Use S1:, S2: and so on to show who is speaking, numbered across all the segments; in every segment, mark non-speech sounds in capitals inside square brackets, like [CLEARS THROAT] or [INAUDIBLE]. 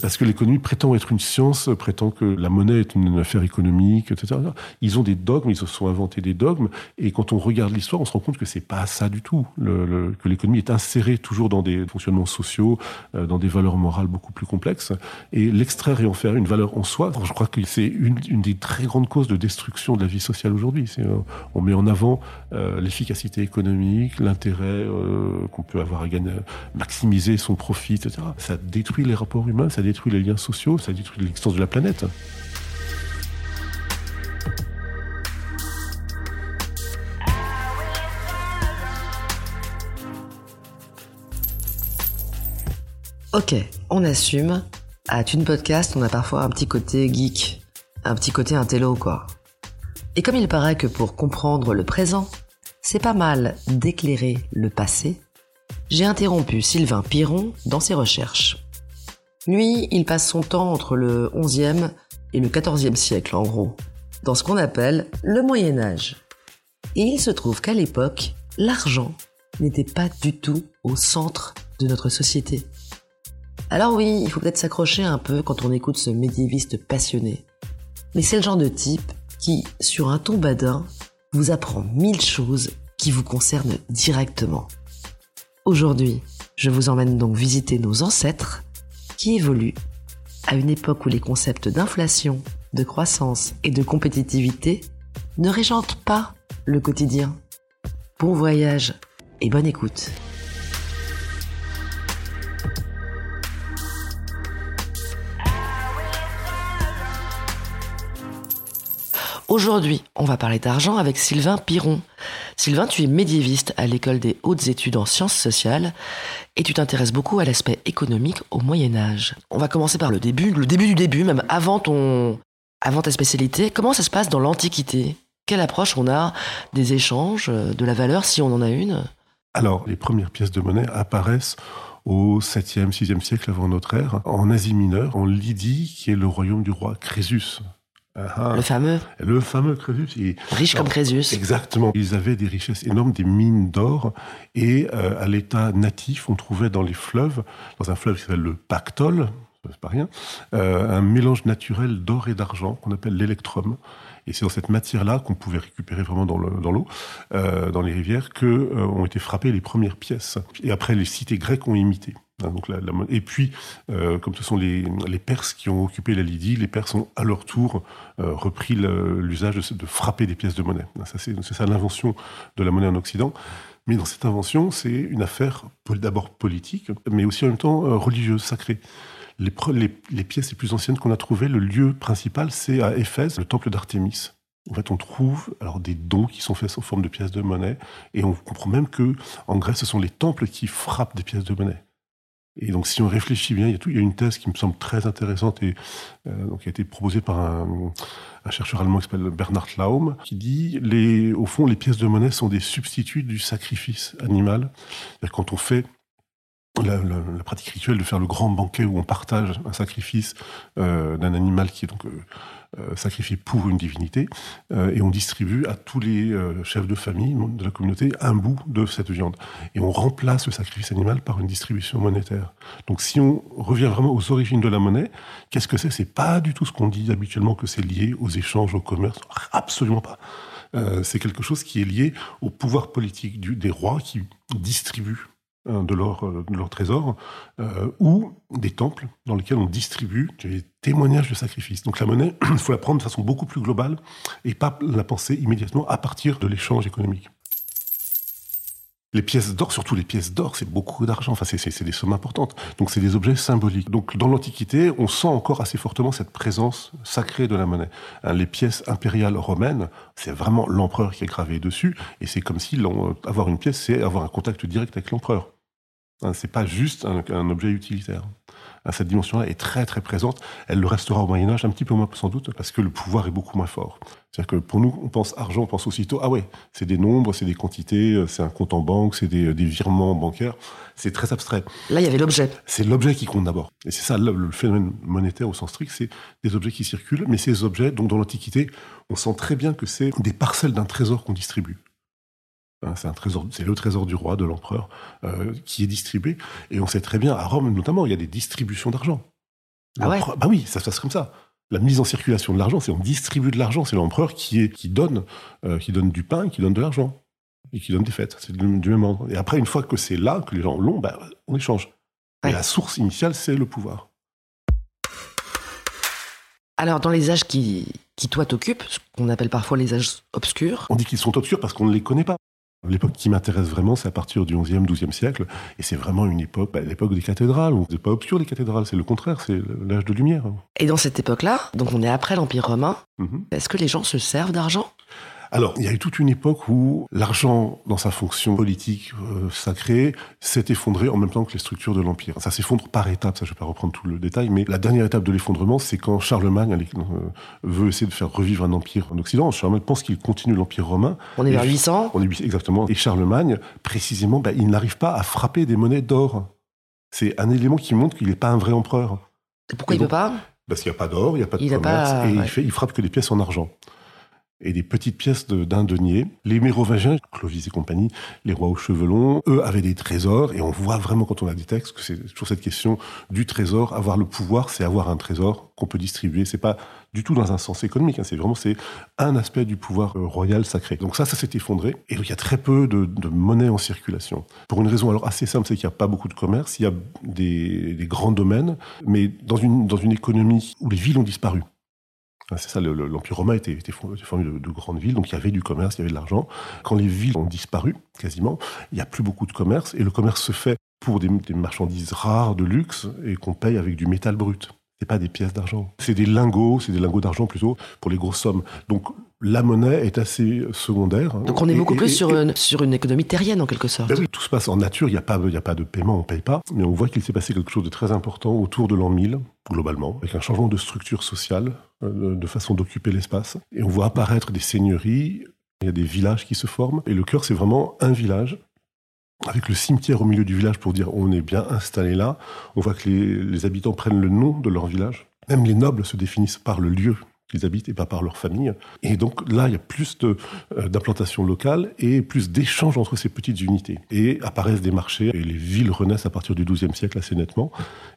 S1: Parce que l'économie prétend être une science, prétend que la monnaie est une affaire économique, etc. Ils ont des dogmes, ils se sont inventés des dogmes, et quand on regarde l'histoire, on se rend compte que c'est pas ça du tout. Que l'économie est insérée toujours dans des fonctionnements sociaux, euh, dans des valeurs morales beaucoup plus complexes, et l'extraire et en faire une valeur en soi, je crois que c'est une, des très grandes causes de destruction de la vie sociale aujourd'hui. Euh, on met en avant euh, l'efficacité économique, l'intérêt euh, qu'on peut avoir à gagner, maximiser son profit, etc. Ça détruit les rapports humains, ça détruit les liens sociaux, ça détruit l'existence de la planète.
S2: Ok, on assume. À Thune Podcast, on a parfois un petit côté geek, un petit côté intello, quoi. Et comme il paraît que pour comprendre le présent, c'est pas mal d'éclairer le passé, j'ai interrompu Sylvain Piron dans ses recherches. Lui, il passe son temps entre le 11e et le 14e siècle, en gros, dans ce qu'on appelle le Moyen Âge. Et il se trouve qu'à l'époque, l'argent n'était pas du tout au centre de notre société. Alors oui, il faut peut-être s'accrocher un peu quand on écoute ce médiéviste passionné. Mais c'est le genre de type qui, sur un ton badin, vous apprend mille choses qui vous concernent directement. Aujourd'hui, je vous emmène donc visiter nos ancêtres qui évoluent à une époque où les concepts d'inflation, de croissance et de compétitivité ne régentent pas le quotidien. Bon voyage et bonne écoute. Aujourd'hui, on va parler d'argent avec Sylvain Piron. Sylvain, tu es médiéviste à l'école des hautes études en sciences sociales et tu t'intéresses beaucoup à l'aspect économique au Moyen Âge. On va commencer par le début, le début du début, même avant ton, avant ta spécialité. Comment ça se passe dans l'Antiquité? Quelle approche on a des échanges, euh, de la valeur si on en a une?
S1: Alors, les premières pièces de monnaie apparaissent au 7e, 6e siècle avant notre ère, en Asie mineure, en Lydie, qui est le royaume du roi Crésus.
S2: Le fameux
S1: Le fameux Crésus.
S2: Riche comme Crésus.
S1: Exactement. Ils avaient des richesses énormes, des mines d'or, et euh, à l'état natif, on trouvait dans les fleuves, dans un fleuve qui s'appelle le Pactole, c'est pas rien, euh, un mélange naturel d'or et d'argent qu'on appelle l'électrum. Et c'est dans cette matière-là qu'on pouvait récupérer vraiment dans le- dans l'eau, euh, dans les rivières, que euh, ont été frappées les premières pièces. Et après, les cités grecques ont imité. Hein, et puis, euh, comme ce sont les, Perses qui ont occupé la Lydie, les Perses ont à leur tour euh, repris l'usage de, frapper des pièces de monnaie. Ça, c'est ça l'invention de la monnaie en Occident. Mais dans cette invention, c'est une affaire d'abord politique, mais aussi en même temps euh, religieuse, sacrée. Les pièces les plus anciennes qu'on a trouvées, le lieu principal, c'est à Éphèse, le temple d'Artémis. En fait, on trouve alors des dons qui sont faits sous forme de pièces de monnaie, et on comprend même que en Grèce, ce sont les temples qui frappent des pièces de monnaie. Et donc, si on réfléchit bien, il y a, une thèse qui me semble très intéressante et euh, donc, qui a été proposée par un, chercheur allemand qui s'appelle Bernhard Laum, qui dit, les, au fond, les pièces de monnaie sont des substituts du sacrifice animal. Quand on fait la, pratique rituelle de faire le grand banquet où on partage un sacrifice euh, d'un animal qui est donc euh, sacrifié pour une divinité, et on distribue à tous les chefs de famille de la communauté un bout de cette viande. Et on remplace le sacrifice animal par une distribution monétaire. Donc si on revient vraiment aux origines de la monnaie, qu'est-ce que c'est? C'est pas du tout ce qu'on dit habituellement que c'est lié aux échanges, au commerce. Absolument pas. c'est quelque chose qui est lié au pouvoir politique des rois qui distribuent de leur, euh, de leur trésor, euh, ou des temples dans lesquels on distribue des témoignages de sacrifice. Donc la monnaie, [CLEARS THROAT] il faut la prendre de façon beaucoup plus globale et pas la penser immédiatement à partir de l'échange économique. Les pièces d'or, surtout les pièces d'or, c'est beaucoup d'argent. Enfin, c'est des sommes importantes. Donc, c'est des objets symboliques. Donc, dans l'Antiquité, on sent encore assez fortement cette présence sacrée de la monnaie. Hein, les pièces impériales romaines, c'est vraiment l'empereur qui est gravé dessus. Et c'est comme si avoir une pièce, c'est avoir un contact direct avec l'empereur. Hein, c'est pas juste un, objet utilitaire. Hein, cette dimension-là est très très présente. Elle le restera au Moyen Âge un petit peu moins sans doute parce que le pouvoir est beaucoup moins fort. C'est-à-dire que pour nous, on pense argent, on pense aussitôt ah ouais, c'est des nombres, c'est des quantités, euh, c'est un compte en banque, c'est des, virements bancaires. C'est très abstrait.
S2: Là, il y avait l'objet.
S1: C'est l'objet qui compte d'abord. Et c'est ça le, phénomène monétaire au sens strict, c'est des objets qui circulent, mais ces objets, donc dans l'Antiquité, on sent très bien que c'est des parcelles d'un trésor qu'on distribue. Hein, c'est un trésor, c'est le trésor du roi, de l'empereur, euh, qui est distribué. Et on sait très bien, à Rome notamment, il y a des distributions d'argent.
S2: Ah ouais
S1: bah oui, ça se passe comme ça. La mise en circulation de l'argent, c'est on distribue de l'argent. C'est l'empereur qui, est, qui, donne, euh, qui donne du pain, qui donne de l'argent. Et qui donne des fêtes. C'est du, même ordre. Et après, une fois que c'est là, que les gens l'ont, bah, on échange. Et la source initiale, c'est le pouvoir.
S2: Alors, dans les âges qui, qui toi t'occupent, ce qu'on appelle parfois les âges obscurs.
S1: On dit qu'ils sont obscurs parce qu'on ne les connaît pas. L'époque qui m'intéresse vraiment, c'est à partir du 11e, 12e siècle. Et c'est vraiment une époque, bah, l'époque des cathédrales. C'est pas obscur les cathédrales, c'est le contraire, c'est l'âge de lumière.
S2: Et dans cette époque-là, donc on est après l'Empire romain, mhm. est-ce que les gens se servent d'argent?
S1: Alors, il y a eu toute une époque où l'argent, dans sa fonction politique euh, sacrée, s'est effondré en même temps que les structures de l'Empire. Ça s'effondre par étapes, ça je vais pas reprendre tout le détail, mais la dernière étape de l'effondrement, c'est quand Charlemagne euh, veut essayer de faire revivre un empire en Occident. Charlemagne pense qu'il continue l'Empire romain.
S2: On est vers 800
S1: On est exactement. Et Charlemagne, précisément, bah, il n'arrive pas à frapper des monnaies d'or. C'est un élément qui montre qu'il n'est pas un vrai empereur.
S2: pourquoi il ne peut pas?
S1: Parce qu'il n'y a pas d'or, il n'y a pas de commerce, et il, fait, il frappe que des pièces en argent et des petites pièces d'un denier. Les Mérovingiens, Clovis et compagnie, les rois aux cheveux longs, eux avaient des trésors, et on voit vraiment quand on a des textes que c'est toujours cette question du trésor. Avoir le pouvoir, c'est avoir un trésor qu'on peut distribuer. C'est pas du tout dans un sens économique, hein. c'est vraiment c'est un aspect du pouvoir euh, royal sacré. Donc ça, ça s'est effondré, et il y a très peu de, monnaie en circulation. Pour une raison alors assez simple, c'est qu'il n'y a pas beaucoup de commerce, il y a des, des grands domaines, mais dans une, dans une économie où les villes ont disparu. Ah, c'est ça, l'Empire romain était, formé de, grandes villes, donc il y avait du commerce, il y avait de l'argent. Quand les villes ont disparu, quasiment, il n'y a plus beaucoup de commerce, et le commerce se fait pour des, marchandises rares de luxe et qu'on paye avec du métal brut. Pas des pièces d'argent. C'est des lingots, c'est des lingots d'argent plutôt pour les grosses sommes. Donc la monnaie est assez secondaire. Hein.
S2: Donc on est beaucoup plus sur, une, sur une économie terrienne en quelque sorte.
S1: Ben oui, tout se passe en nature, il n'y a, pas, a pas de paiement, on ne paye pas. Mais on voit qu'il s'est passé quelque chose de très important autour de l'an 1000, globalement, avec un changement de structure sociale, euh, de façon d'occuper l'espace. Et on voit apparaître des seigneuries, il y a des villages qui se forment. Et le cœur, c'est vraiment un village avec le cimetière au milieu du village pour dire on est bien installé là. On voit que les, les habitants prennent le nom de leur village. Même les nobles se définissent par le lieu qu'ils habitent et pas par leur famille. Et donc là, il y a plus euh, d'implantation locale et plus d'échanges entre ces petites unités. Et apparaissent des marchés et les villes renaissent à partir du XIIe siècle assez nettement.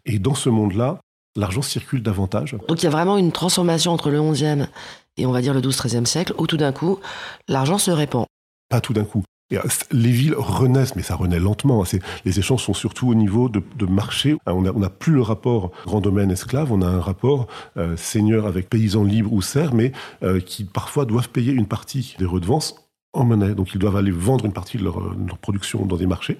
S1: Et dans ce monde-là, l'argent circule davantage.
S2: Donc il y a vraiment une transformation entre le XIe et on va dire le XII-XIIIe siècle où tout d'un coup, l'argent se répand.
S1: Pas tout d'un coup. Euh, les villes renaissent, mais ça renaît lentement. Les échanges sont surtout au niveau de, marché. Euh, on n'a plus le rapport grand domaine esclave, on a un rapport euh, seigneur avec paysans libres ou serfs, mais qui parfois doivent payer une partie des redevances en monnaie. Donc ils doivent aller vendre une partie de leur, production dans des marchés.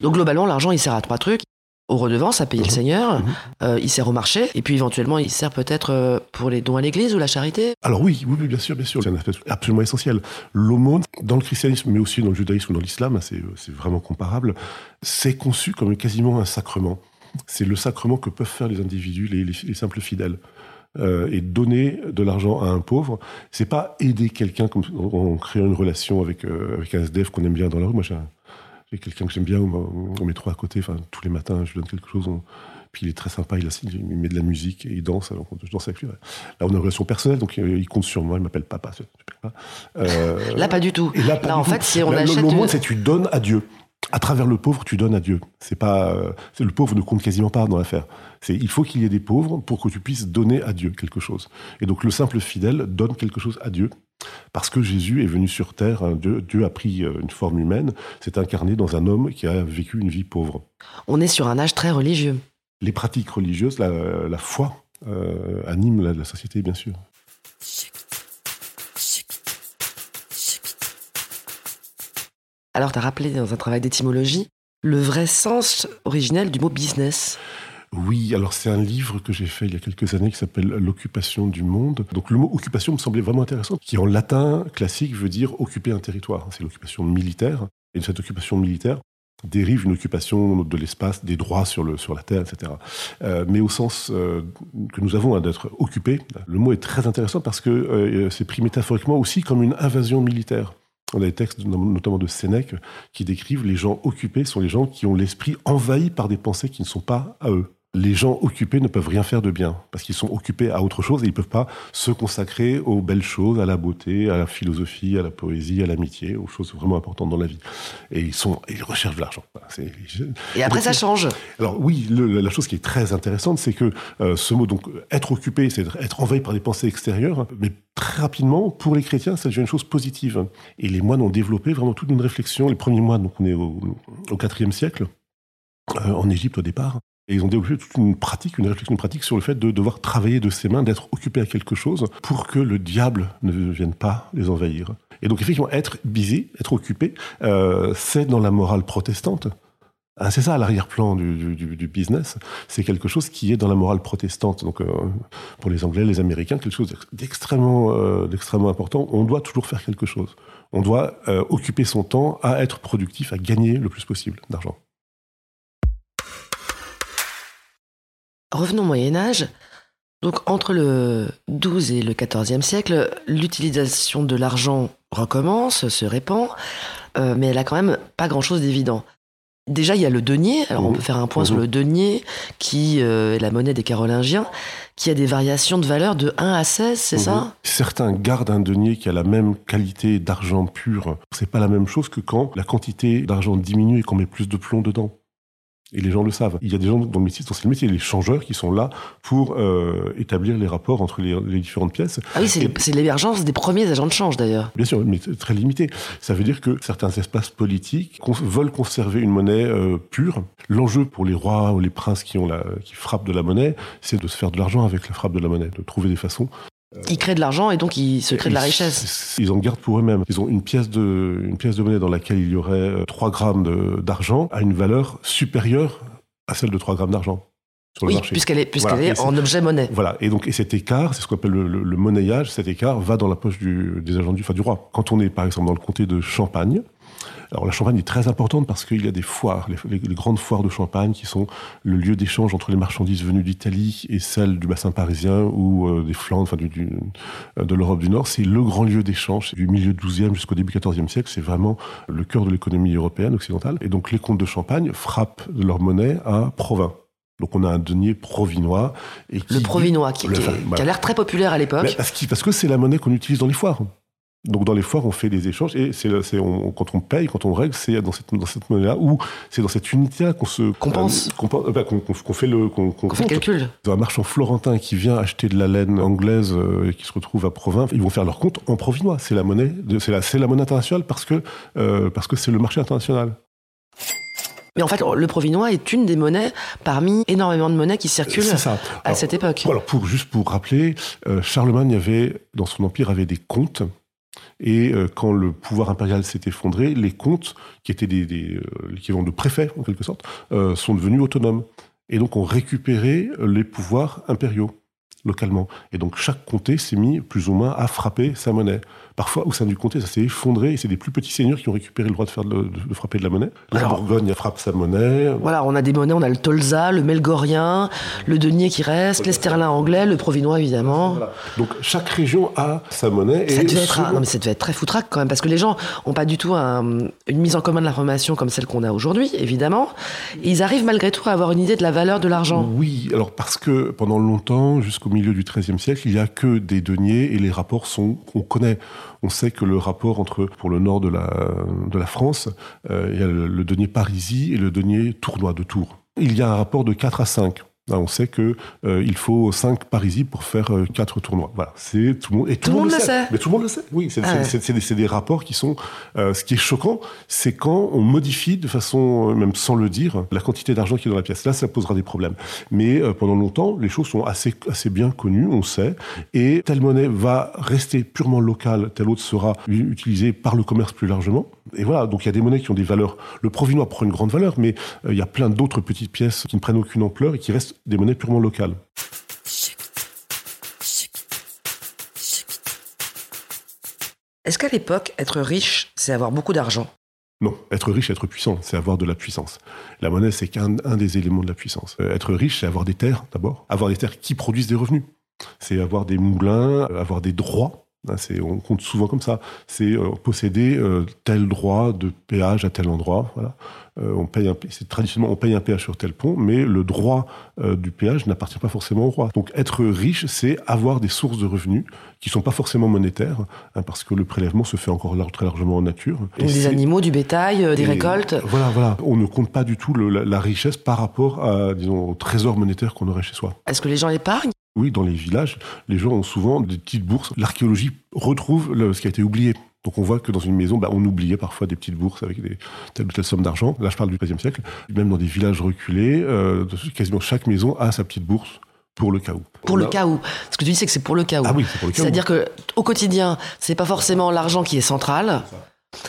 S2: Donc globalement, l'argent, il sert à trois trucs aux redevances à payer le mhm. Seigneur, mhm. Euh, il sert au marché, et puis éventuellement il sert peut-être euh, pour les dons à l'Église ou la charité
S1: Alors oui, oui, bien sûr, bien sûr, c'est un aspect absolument essentiel. L'aumône, dans le christianisme, mais aussi dans le judaïsme ou dans l'islam, c'est vraiment comparable, c'est conçu comme quasiment un sacrement. C'est le sacrement que peuvent faire les individus, les, simples fidèles. euh, et donner de l'argent à un pauvre, c'est pas aider quelqu'un comme en créant une relation avec euh, avec un SDF qu'on aime bien dans la rue. Moi, j'ai quelqu'un que j'aime bien, on, met trois à côté. Enfin, tous les matins, je lui donne quelque chose. puis il est très sympa, il, il, met de la musique et il danse. Alors je danse avec lui. Là, on a une relation personnelle, donc il compte sur moi. Il m'appelle papa.
S2: Euh, là, pas du tout. là, en fait, si on
S1: achète. Le, monde, c'est tu donnes à Dieu à travers le pauvre, tu donnes à Dieu. C'est pas, euh, le pauvre ne compte quasiment pas dans l'affaire. C'est, il faut qu'il y ait des pauvres pour que tu puisses donner à Dieu quelque chose. Et donc le simple fidèle donne quelque chose à Dieu parce que Jésus est venu sur terre. Hein, Dieu, a pris euh, une forme humaine, s'est incarné dans un homme qui a vécu une vie pauvre.
S2: On est sur un âge très religieux.
S1: Les pratiques religieuses, la, foi euh, anime la société, bien sûr.
S2: Alors, tu as rappelé dans un travail d'étymologie le vrai sens originel du mot business.
S1: Oui, alors c'est un livre que j'ai fait il y a quelques années qui s'appelle L'occupation du monde. Donc le mot occupation me semblait vraiment intéressant, qui en latin classique veut dire occuper un territoire. C'est l'occupation militaire. Et de cette occupation militaire dérive une occupation de l'espace, des droits sur, la terre, etc. Euh, mais au sens euh, que nous avons hein, d'être occupé, le mot est très intéressant parce que euh, c'est pris métaphoriquement aussi comme une invasion militaire. On a des textes, notamment de Sénèque, qui décrivent les gens occupés sont les gens qui ont l'esprit envahi par des pensées qui ne sont pas à eux les gens occupés ne peuvent rien faire de bien parce qu'ils sont occupés à autre chose et ils ne peuvent pas se consacrer aux belles choses, à la beauté, à la philosophie, à la poésie, à l'amitié, aux choses vraiment importantes dans la vie. Et ils sont, ils recherchent de l'argent.
S2: Et après, ça change.
S1: Alors oui, la chose qui est très intéressante, c'est que euh, ce mot, donc être occupé, c'est être envahi par des pensées extérieures, mais très rapidement, pour les chrétiens, ça devient une chose positive. Et les moines ont développé vraiment toute une réflexion. Les premiers moines, donc on est au, IVe siècle, euh, en Égypte au départ, et ils ont développé toute une pratique, une réflexion pratique sur le fait de devoir travailler de ses mains, d'être occupé à quelque chose pour que le diable ne vienne pas les envahir. Et donc effectivement, être busy, être occupé, euh, c'est dans la morale protestante. Ah, c'est ça l'arrière-plan du, business, c'est quelque chose qui est dans la morale protestante. Donc euh, pour les Anglais, les Américains, quelque chose d'extrêmement, euh, d'extrêmement important. On doit toujours faire quelque chose. On doit occuper son temps à être productif, à gagner le plus possible d'argent.
S2: Revenons au Moyen Âge. Donc entre le XII et le XIVe siècle, l'utilisation de l'argent recommence, se répand, euh, mais elle a quand même pas grand-chose d'évident. Déjà, il y a le denier. Alors, on mmh. peut faire un point sur mmh. le denier, qui euh, est la monnaie des Carolingiens, qui a des variations de valeur de 1 à 16, c'est ça? Mmh.
S1: Certains gardent un denier qui a la même qualité d'argent pur. C'est pas la même chose que quand la quantité d'argent diminue et qu'on met plus de plomb dedans. Et les gens le savent. Il y a des gens dans le métier, dans le métier, les changeurs qui sont là pour euh, établir les rapports entre les, différentes pièces.
S2: Ah oui, c'est l'émergence des premiers agents de change d'ailleurs.
S1: Bien sûr, mais très limité. Ça veut dire que certains espaces politiques veulent conserver une monnaie euh, pure. L'enjeu pour les rois ou les princes qui, ont la, qui frappent de la monnaie, c'est de se faire de l'argent avec la frappe de la monnaie, de trouver des façons
S2: ils créent de l'argent et donc ils se créent de la richesse.
S1: Ils en gardent pour eux-mêmes. Ils ont une pièce de, une pièce de monnaie dans laquelle il y aurait 3 euh, grammes d'argent à une valeur supérieure à celle de 3 grammes d'argent.
S2: oui, puisqu'elle est, puisqu'elle est, en objet monnaie.
S1: Voilà. Et donc, et cet écart, c'est ce qu'on appelle le, monnayage, cet écart va dans la poche du, des agents du, enfin, du roi. Quand on est, par exemple, dans le comté de Champagne, alors la Champagne est très importante parce qu'il y a des foires, les, grandes foires de Champagne qui sont le lieu d'échange entre les marchandises venues d'Italie et celles du bassin parisien ou euh, des Flandres, enfin du, de l'Europe du Nord. C'est le grand lieu d'échange du milieu 12e jusqu'au début 14e siècle. C'est vraiment le cœur de l'économie européenne occidentale. Et donc les comtes de Champagne frappent leur monnaie à Provins. Donc on a un denier provinois.
S2: Et le provinois, qui, a l'air très populaire à l'époque.
S1: Parce, que c'est la monnaie qu'on utilise dans les foires. Donc dans les foires, on fait des échanges et c'est, quand on paye, quand on règle, c'est dans cette, dans cette monnaie-là ou c'est dans cette unité-là qu'on se
S2: compense,
S1: euh, bah, qu'on, fait le qu'on,
S2: fait le calcul.
S1: Un marchand florentin qui vient acheter de la laine anglaise euh, et qui se retrouve à Provins, ils vont faire leur compte en provinois. C'est la monnaie, c'est la, c'est la monnaie internationale parce que euh, parce que c'est le marché international.
S2: Mais en fait, le provinois est une des monnaies parmi énormément de monnaies qui circulent à cette époque.
S1: Alors, pour, juste pour rappeler, Charlemagne avait, dans son empire, avait des comptes et euh, quand le pouvoir impérial s'est effondré, les comtes, qui étaient des, euh, l'équivalent de préfets en quelque sorte, euh, sont devenus autonomes. Et donc ont récupéré les pouvoirs impériaux localement. Et donc chaque comté s'est mis plus ou moins à frapper sa monnaie. Parfois, au sein du comté, ça s'est effondré et c'est des plus petits seigneurs qui ont récupéré le droit de, faire de, de frapper de la monnaie. La
S2: Alors-
S1: Bourgogne frappe sa monnaie.
S2: Voilà, on a des monnaies, on a le tolza, le melgorien, le denier qui reste, les sterlins anglais, le provinois évidemment.
S1: Voilà. Donc chaque région a sa monnaie.
S2: Ça
S1: et
S2: devait, être, non, mais ça devait être très foutraque quand même, parce que les gens n'ont pas du tout un- une mise en commun de l'information comme celle qu'on a aujourd'hui, évidemment. Et ils arrivent malgré tout à avoir une idée de la valeur de l'argent.
S1: Oui, alors parce que pendant longtemps, jusqu'au milieu du XIIIe siècle, il n'y a que des deniers et les rapports sont qu'on connaît. On sait que le rapport entre, pour le nord de la, de la France, euh, il y a le, le denier parisis et le denier tournois de Tours. Il y a un rapport de 4 à 5. On sait que euh, il faut 5 parisis pour faire 4 tournois. Voilà, c'est tout le monde et tout,
S2: le monde le sait.
S1: Mais tout le monde le sait. Oui, c'est
S2: Ah
S1: c'est-
S2: ouais.
S1: des, rapports qui sont. euh, ce qui est choquant, c'est quand on modifie de façon, euh, même sans le dire, la quantité d'argent qui est dans la pièce. Là, ça posera des problèmes. Mais euh, pendant longtemps, les choses sont assez, assez bien connues, on sait. Et telle monnaie va rester purement locale, telle autre sera utilisée par le commerce plus largement. Et voilà, donc il y a des monnaies qui ont des valeurs. Le provinois prend une grande valeur, mais euh, il y a plein d'autres petites pièces qui ne prennent aucune ampleur et qui restent des monnaies purement locales.
S2: Est-ce qu'à l'époque, être riche, c'est avoir beaucoup d'argent?
S1: Non, être riche, être puissant, c'est avoir de la puissance. La monnaie, c'est qu'un un des éléments de la puissance. Euh, être riche, c'est avoir des terres, d'abord. Avoir des terres qui produisent des revenus. C'est avoir des moulins, euh, avoir des droits. C'est- on compte souvent comme ça. C'est euh, posséder euh, tel droit de péage à tel endroit. Voilà. Euh, on paye un, traditionnellement on paye un péage sur tel pont, mais le droit du péage n'appartient pas forcément au roi. Donc être riche, c'est avoir des sources de revenus qui sont pas forcément monétaires, hein, parce que le prélèvement se fait encore très largement en nature.
S2: Donc des animaux, du bétail, des
S1: et
S2: récoltes
S1: Voilà, voilà. On ne compte pas du tout le- la, la richesse par rapport à, disons, au trésor monétaire qu'on aurait chez soi.
S2: Est-ce que les gens épargnent?
S1: Oui, dans les villages, les gens ont souvent des petites bourses. L'archéologie retrouve le- ce qui a été oublié. Donc on voit que dans une maison, bah, on oubliait parfois des petites bourses avec des, telle ou telle somme d'argent. Là, je parle du XIIIe siècle. Même dans des villages reculés, euh, quasiment chaque maison a sa petite bourse pour le cas où.
S2: Pour
S1: On
S2: le
S1: a-
S2: cas où. Ce que tu dis, c'est que c'est pour le cas où.
S1: Ah oui, c'est pour le cas où.
S2: C'est-à-dire que au quotidien, c'est pas forcément l'argent qui est central.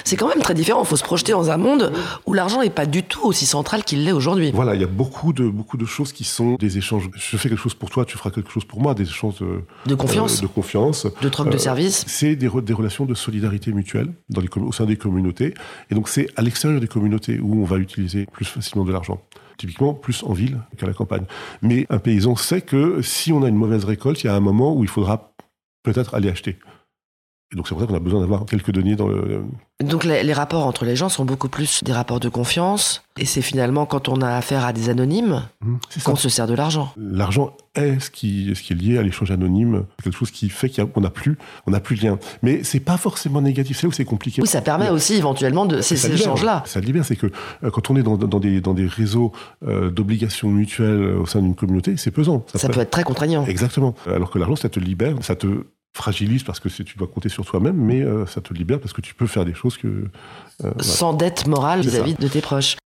S2: C'est quand même très différent. Il faut se projeter dans un monde où l'argent n'est pas du tout aussi central qu'il l'est aujourd'hui.
S1: Voilà, il y a beaucoup de, beaucoup de choses qui sont des échanges. Je fais quelque chose pour toi, tu feras quelque chose pour moi, des échanges de,
S2: De confiance,
S1: euh, de confiance.
S2: de troc de
S1: euh,
S2: service.
S1: C'est des, re- des relations de solidarité mutuelle dans les, au sein des communautés. Et donc, c'est à l'extérieur des communautés où on va utiliser plus facilement de l'argent. Typiquement, plus en ville qu'à la campagne. Mais un paysan sait que si on a une mauvaise récolte, il y a un moment où il faudra peut-être aller acheter. Et donc, c'est pour ça qu'on a besoin d'avoir quelques deniers dans le.
S2: Donc les, les rapports entre les gens sont beaucoup plus des rapports de confiance. Et c'est finalement quand on a affaire à des anonymes
S1: ça.
S2: qu'on se sert de l'argent.
S1: L'argent est ce qui, ce qui est lié à l'échange anonyme, quelque chose qui fait qu'on n'a plus, on n'a plus de lien. Mais c'est pas forcément négatif. C'est là où c'est compliqué.
S2: Oui, ça permet aussi éventuellement de ces, échanges-là.
S1: Ça libère, c'est que euh, quand on est dans, dans des, dans des réseaux euh, d'obligations mutuelles euh, au sein d'une communauté, c'est pesant.
S2: Ça peut être très contraignant.
S1: Exactement. Alors que l'argent, ça te libère, ça te fragilise parce que tu dois compter sur toi-même, mais euh, ça te libère parce que tu peux faire des choses que. euh, voilà.
S2: Sans dette morale vis-à-vis de tes proches.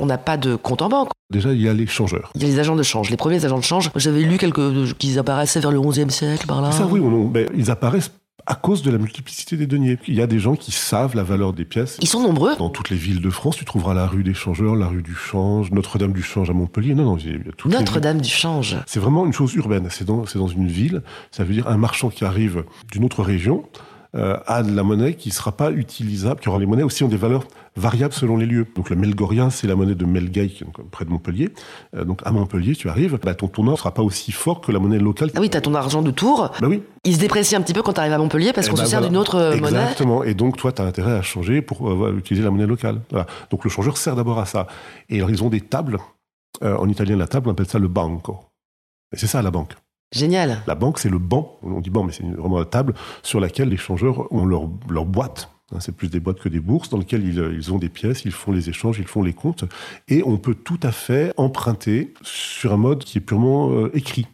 S2: On n'a pas de compte en banque.
S1: Déjà, il y a les changeurs.
S2: Il y a les agents de change. Les premiers agents de change, j'avais lu quelques qu'ils apparaissaient vers le 11e siècle par là.
S1: Ça, oui, on- ben, ils apparaissent à cause de la multiplicité des deniers. Il y a des gens qui savent la valeur des pièces.
S2: Ils sont nombreux.
S1: Dans toutes les villes de France, tu trouveras la rue des changeurs, la rue du change, Notre-Dame du change à Montpellier. Non, non, il y a toutes les villes.
S2: Notre-Dame du change.
S1: C'est vraiment une chose urbaine. C'est dans, c'est dans une ville. Ça veut dire un marchand qui arrive d'une autre région euh, a de la monnaie qui ne sera pas utilisable, qui aura les monnaies aussi ont des valeurs variables selon les lieux. Donc le melgorien, c'est la monnaie de Melgaï, près de Montpellier. Euh, donc à Montpellier, tu arrives, bah, ton tournant ne sera pas aussi fort que la monnaie locale.
S2: Ah oui, t'as ton argent de Tours.
S1: Bah oui.
S2: Il se déprécie un petit peu quand t'arrives à Montpellier parce
S1: Eh
S2: qu'on
S1: ben
S2: se sert
S1: voilà.
S2: d'une autre euh, monnaie.
S1: Exactement. Et donc, toi, tu as intérêt à changer pour euh, utiliser la monnaie locale. Voilà. Donc, le changeur sert d'abord à ça. Et alors, ils ont des tables. Euh, en italien, la table, on appelle ça le banco. Et c'est ça, la banque.
S2: Génial.
S1: La banque, c'est le banc. On dit banc, mais c'est vraiment la table sur laquelle les changeurs ont leur, leur boîte. Hein, C'est plus des boîtes que des bourses dans lesquelles ils, ils ont des pièces, ils font les échanges, ils font les comptes. Et on peut tout à fait emprunter sur un mode qui est purement euh, écrit.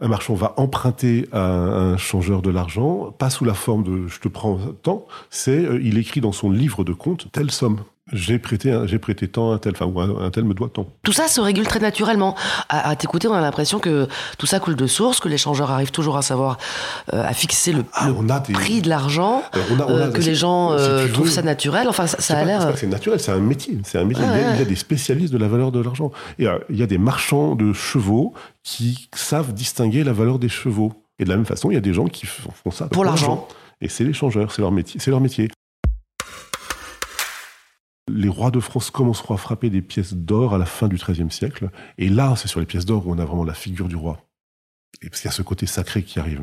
S1: Un marchand va emprunter à un changeur de l'argent, pas sous la forme de je te prends tant, c'est euh, il écrit dans son livre de compte telle somme. J'ai prêté, j'ai prêté tant à un tel, enfin, ou un, tel me doit tant.
S2: Tout ça se régule très naturellement. À, t'écouter, on a l'impression que tout ça coule de source, que l'échangeur arrive toujours à savoir, euh, à fixer le,
S1: ah,
S2: prix de l'argent, euh, que les gens euh, trouvent ça naturel. Enfin, ça, a l'air.
S1: C'est naturel, c'est un métier. C'est un métier. il, y a, des spécialistes de la valeur de l'argent. Et il y a des marchands de chevaux qui savent distinguer la valeur des chevaux. Et de la même façon, il y a des gens qui font ça
S2: pour l'argent.
S1: Et c'est l'échangeur, c'est leur métier. C'est leur métier les rois de France commenceront à frapper des pièces d'or à la fin du XIIIe siècle. Et là, c'est sur les pièces d'or où on a vraiment la figure du roi. Et parce qu'il y a ce côté sacré qui arrive.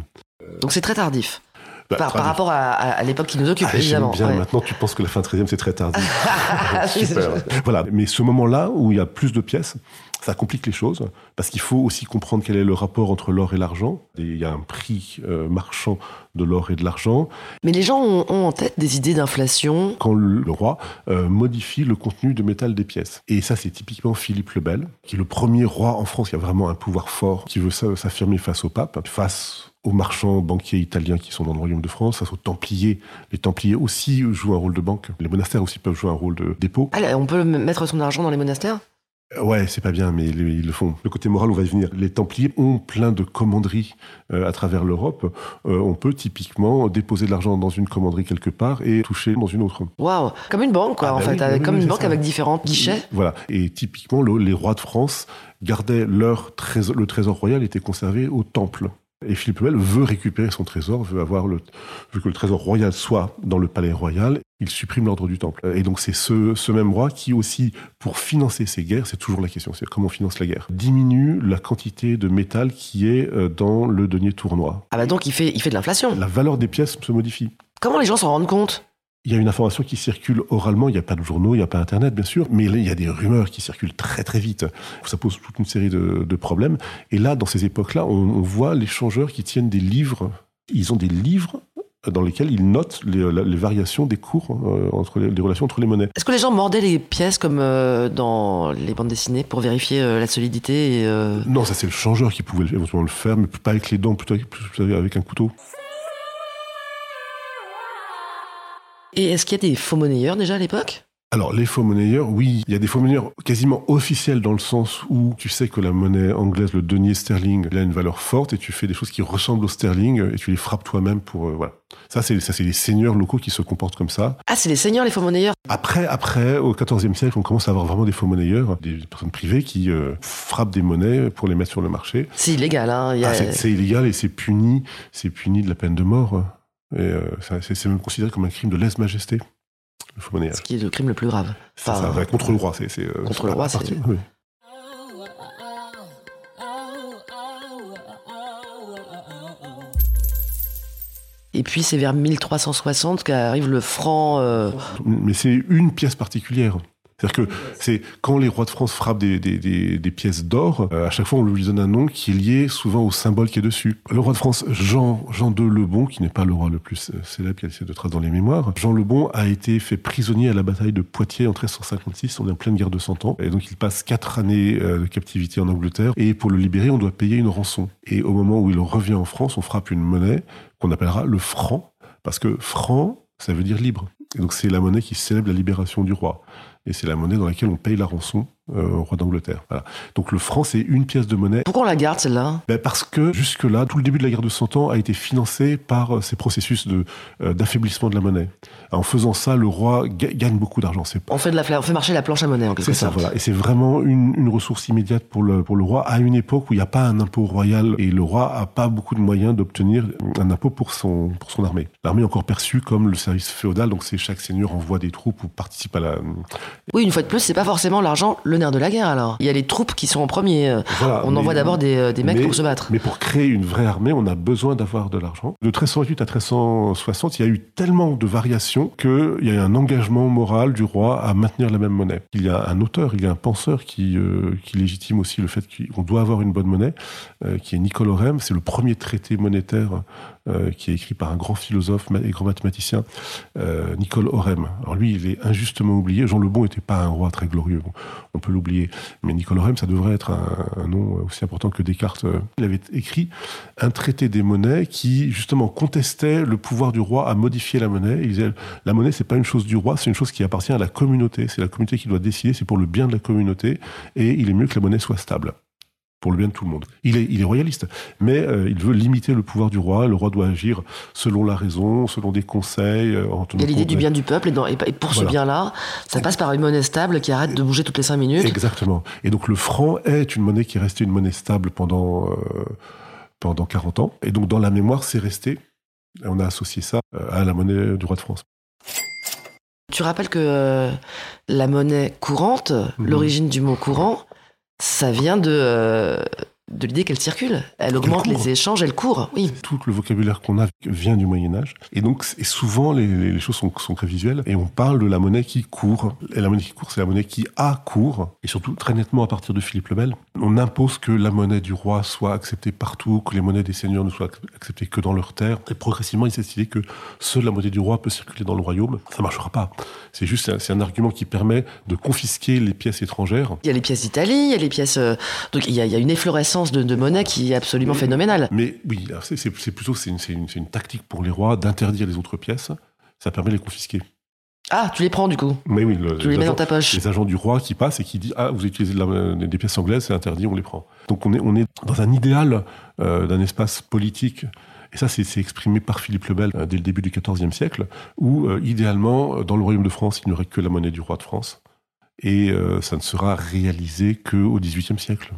S2: Donc c'est très tardif. Bah, par, rapport à, l'époque qui nous occupe, ah, évidemment.
S1: Bien. Maintenant, tu penses que la fin 13e, c'est très tardif. [LAUGHS] voilà. Mais ce moment-là, où il y a plus de pièces, ça complique les choses, parce qu'il faut aussi comprendre quel est le rapport entre l'or et l'argent. Il y a un prix euh, marchand de l'or et de l'argent.
S2: Mais les gens ont, en tête des idées d'inflation.
S1: Quand le, roi euh, modifie le contenu de métal des pièces. Et ça, c'est typiquement Philippe le Bel, qui est le premier roi en France qui a vraiment un pouvoir fort, qui veut s'affirmer face au pape, face aux marchands banquiers italiens qui sont dans le royaume de France, face aux Templiers. Les Templiers aussi jouent un rôle de banque. Les monastères aussi peuvent jouer un rôle de dépôt.
S2: Ah, on peut mettre son argent dans les monastères?
S1: Ouais, c'est pas bien, mais ils, le font. Le côté moral, on va y venir. Les Templiers ont plein de commanderies euh, à travers l'Europe. Euh, on peut typiquement déposer de l'argent dans une commanderie quelque part et toucher dans une autre.
S2: Waouh, comme une banque, quoi, ah, en bah fait, avec, comme une banque avec différents guichets.
S1: Voilà. Et typiquement, les rois de France gardaient leur trésor. Le trésor royal était conservé au temple. Et Philippe le veut récupérer son trésor, veut avoir le, veut que le trésor royal soit dans le palais royal. Il supprime l'ordre du temple. Et donc c'est ce, ce même roi qui aussi, pour financer ses guerres, c'est toujours la question, c'est comment on finance la guerre, diminue la quantité de métal qui est euh, dans le denier tournois.
S2: Ah bah donc il fait, il fait de l'inflation.
S1: La valeur des pièces se modifie.
S2: Comment les gens s'en rendent compte?
S1: Il y a une information qui circule oralement, il n'y a pas de journaux, il n'y a pas Internet, bien sûr, mais il y a des rumeurs qui circulent très très vite. Ça pose toute une série de, problèmes. Et là, dans ces époques-là, on, voit les changeurs qui tiennent des livres. Ils ont des livres dans lesquels ils notent les, variations des cours euh, entre les, relations entre les monnaies.
S2: Est-ce que les gens mordaient les pièces comme euh, dans les bandes dessinées pour vérifier euh, la solidité
S1: Non, ça c'est le changeur qui pouvait éventuellement le faire, mais pas avec les dents, plutôt avec un couteau.
S2: Et est-ce qu'il y a des faux monnayeurs déjà à l'époque?
S1: Alors, les faux monnayeurs, oui, il y a des faux monnayeurs quasiment officiels dans le sens où tu sais que la monnaie anglaise, le denier sterling, il a une valeur forte et tu fais des choses qui ressemblent au sterling et tu les frappes toi-même pour, euh, voilà. Ça, c'est, ça, c'est les seigneurs locaux qui se comportent comme ça.
S2: Ah, c'est les seigneurs, les faux monnayeurs?
S1: Après, après, au XIVe siècle, on commence à avoir vraiment des faux monnayeurs, des personnes privées qui euh, frappent des monnaies pour les mettre sur le marché.
S2: C'est illégal, hein.
S1: Ah, c'est, illégal et c'est puni, c'est puni de la peine de mort. Et euh, c'est même considéré comme un crime de lèse-majesté, le faux
S2: Ce qui est le crime le plus grave.
S1: ça, contre le roi. C'est,
S2: euh, contre le roi, c'est... Et puis c'est vers 1360 qu'arrive le franc. Euh,
S1: Mais c'est une pièce particulière. C'est-à-dire que c'est quand les rois de France frappent des, des, pièces d'or, euh, à chaque fois on lui donne un nom qui est lié souvent au symbole qui est dessus. Le roi de France, Jean, Jean II le Bon, qui n'est pas le roi le plus euh, célèbre qui a de traces dans les mémoires, Jean le Bon a été fait prisonnier à la bataille de Poitiers en 1356, on est en pleine guerre de Cent Ans, et donc il passe quatre années euh, de captivité en Angleterre, et pour le libérer on doit payer une rançon. Et au moment où il revient en France, on frappe une monnaie qu'on appellera le franc, parce que franc, ça veut dire libre. Et donc c'est la monnaie qui célèbre la libération du roi et c'est la monnaie dans laquelle on paye la rançon au roi d'Angleterre. Donc le franc, c'est une pièce de monnaie.
S2: Pourquoi on la garde celle-là?
S1: Ben Parce que jusque-là, tout le début de la guerre de Cent Ans a été financé par euh, ces processus de, euh, d'affaiblissement de la monnaie. En faisant ça, le roi gagne beaucoup d'argent.
S2: On fait, de la, on fait marcher la planche à monnaie en quelque
S1: sorte. C'est ça, voilà. Et c'est vraiment une, une, ressource immédiate pour le, pour le roi à une époque où il n'y a pas un impôt royal et le roi a pas beaucoup de moyens d'obtenir un impôt pour son, pour son armée. L'armée est encore perçue comme le service féodal, donc c'est chaque seigneur envoie des troupes ou participe à la...
S2: Oui, une fois de plus, c'est pas forcément l'argent le nerf de la guerre alors. Il y a les troupes qui sont en premier. Euh, on envoie d'abord des, euh, des, mecs pour se battre.
S1: Mais pour créer une vraie armée, on a besoin d'avoir de l'argent. De 1308 à 1360, il y a eu tellement de variations qu'il y a un engagement moral du roi à maintenir la même monnaie. Il y a un auteur, il y a un penseur qui, euh, qui légitime aussi le fait qu'on doit avoir une bonne monnaie, qui est Nicole Orem. C'est le premier traité monétaire euh, qui est écrit par un grand philosophe et grand mathématicien, euh, Nicole Orem. Alors lui, il est injustement oublié. Jean le Bon n'était pas un roi très glorieux, on peut l'oublier. Mais Nicole Orem, ça devrait être un, nom aussi important que Descartes. Il avait écrit un traité des monnaies qui, justement, contestait le pouvoir du roi à modifier la monnaie. Il disait, la monnaie, c'est pas une chose du roi, c'est une chose qui appartient à la communauté. C'est la communauté qui doit décider, c'est pour le bien de la communauté, et il est mieux que la monnaie soit stable pour le bien de tout le monde. Il est, il est royaliste, mais euh, il veut limiter le pouvoir du roi. Le roi doit agir selon la raison, selon des conseils. Euh,
S2: il y a l'idée du bien du peuple, et, pour ce bien-là, ça passe par une monnaie stable qui arrête de bouger toutes les cinq minutes.
S1: Exactement. Et donc le franc est une monnaie qui est restée une monnaie stable pendant, euh, pendant 40 ans. Et donc dans la mémoire, c'est resté. On a associé ça à la monnaie du roi de France.
S2: Tu rappelles que la monnaie courante, mhm. l'origine du mot courant, ça vient de, euh, de l'idée qu'elle circule. Elle augmente les échanges, elle court. Oui.
S1: Tout le vocabulaire qu'on a vient du Moyen Âge. Et donc, et souvent, les, les choses sont, sont, très visuelles. Et on parle de la monnaie qui court. Et la monnaie qui court, c'est la monnaie qui a cours. Et surtout, très nettement, à partir de Philippe le Bel, on impose que la monnaie du roi soit acceptée partout, que les monnaies des seigneurs ne soient acceptées que dans leurs terres. Et progressivement, il s'est décidé que seule la monnaie du roi peut circuler dans le royaume. Ça marchera pas. C'est juste, c'est un argument qui permet de confisquer les pièces étrangères.
S2: Il y a les pièces d'Italie, il y a les pièces. Euh, donc, il y, a, il y a une efflorescence de, de monnaie qui est absolument phénoménale.
S1: Mais oui, c'est plutôt c'est une, une, tactique pour les rois d'interdire les autres pièces. Ça permet de les confisquer.
S2: Ah, tu les prends du coup
S1: Mais oui,
S2: tu les, mets dans ta poche.
S1: Les agents du roi qui passent et qui disent Ah, vous utilisez des pièces anglaises, c'est interdit, on les prend. Donc on est, on est dans un idéal euh, d'un espace politique et ça, c'est exprimé par Philippe le Bel euh, dès le début du XIVe siècle, où euh, idéalement, dans le royaume de France, il n'y aurait que la monnaie du roi de France. Et ça ne sera réalisé qu'au XVIIIe siècle.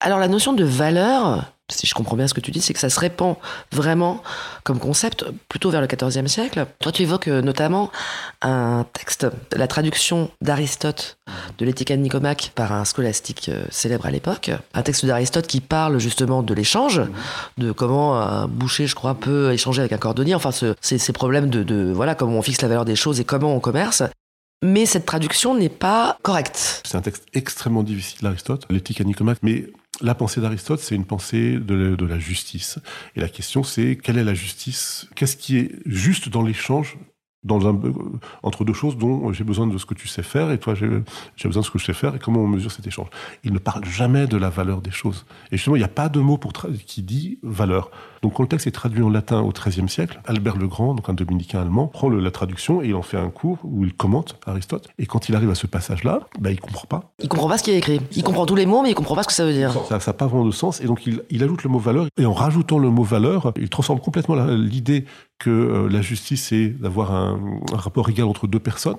S2: Alors la notion de valeur, si je comprends bien ce que tu dis, c'est que ça se répand vraiment comme concept plutôt vers le XIVe siècle. Toi, tu évoques euh, notamment un texte, la traduction d'Aristote de l'éthique Nicomaque par un scolastique euh, célèbre à l'époque. Un texte d'Aristote qui parle justement de l'échange, de comment un boucher, je crois, peut échanger avec un cordonnier. Enfin, ces problèmes de, voilà comment on fixe la valeur des choses et comment on commerce. Mais cette traduction n'est pas correcte.
S1: C'est un texte extrêmement difficile, d'Aristote, l'éthique à Nicomaque, mais la pensée d'Aristote, c'est une pensée de, la justice. Et la question, c'est quelle est la justice Qu'est-ce qui est juste dans l'échange euh, entre deux choses dont j'ai besoin de ce que tu sais faire et toi j'ai besoin de ce que je sais faire et comment on mesure cet échange. Il ne parle jamais de la valeur des choses. Et justement, il n'y a pas de mot pour qui dit valeur. Donc quand le texte est traduit en latin au XIIIe siècle, Albert le Grand, donc un dominicain allemand, prend la traduction et il en fait un cours où il commente Aristote. Et quand il arrive à ce passage-là, bah, il comprend pas.
S2: Il comprend pas ce qui est écrit. Il comprend tous les mots, mais il comprend pas ce que ça veut dire.
S1: Ça n'a pas vraiment de sens. Et donc il, il ajoute le mot valeur. Et en rajoutant le mot valeur, il transforme complètement l'idée que euh, la justice, c'est d'avoir un, rapport égal entre deux personnes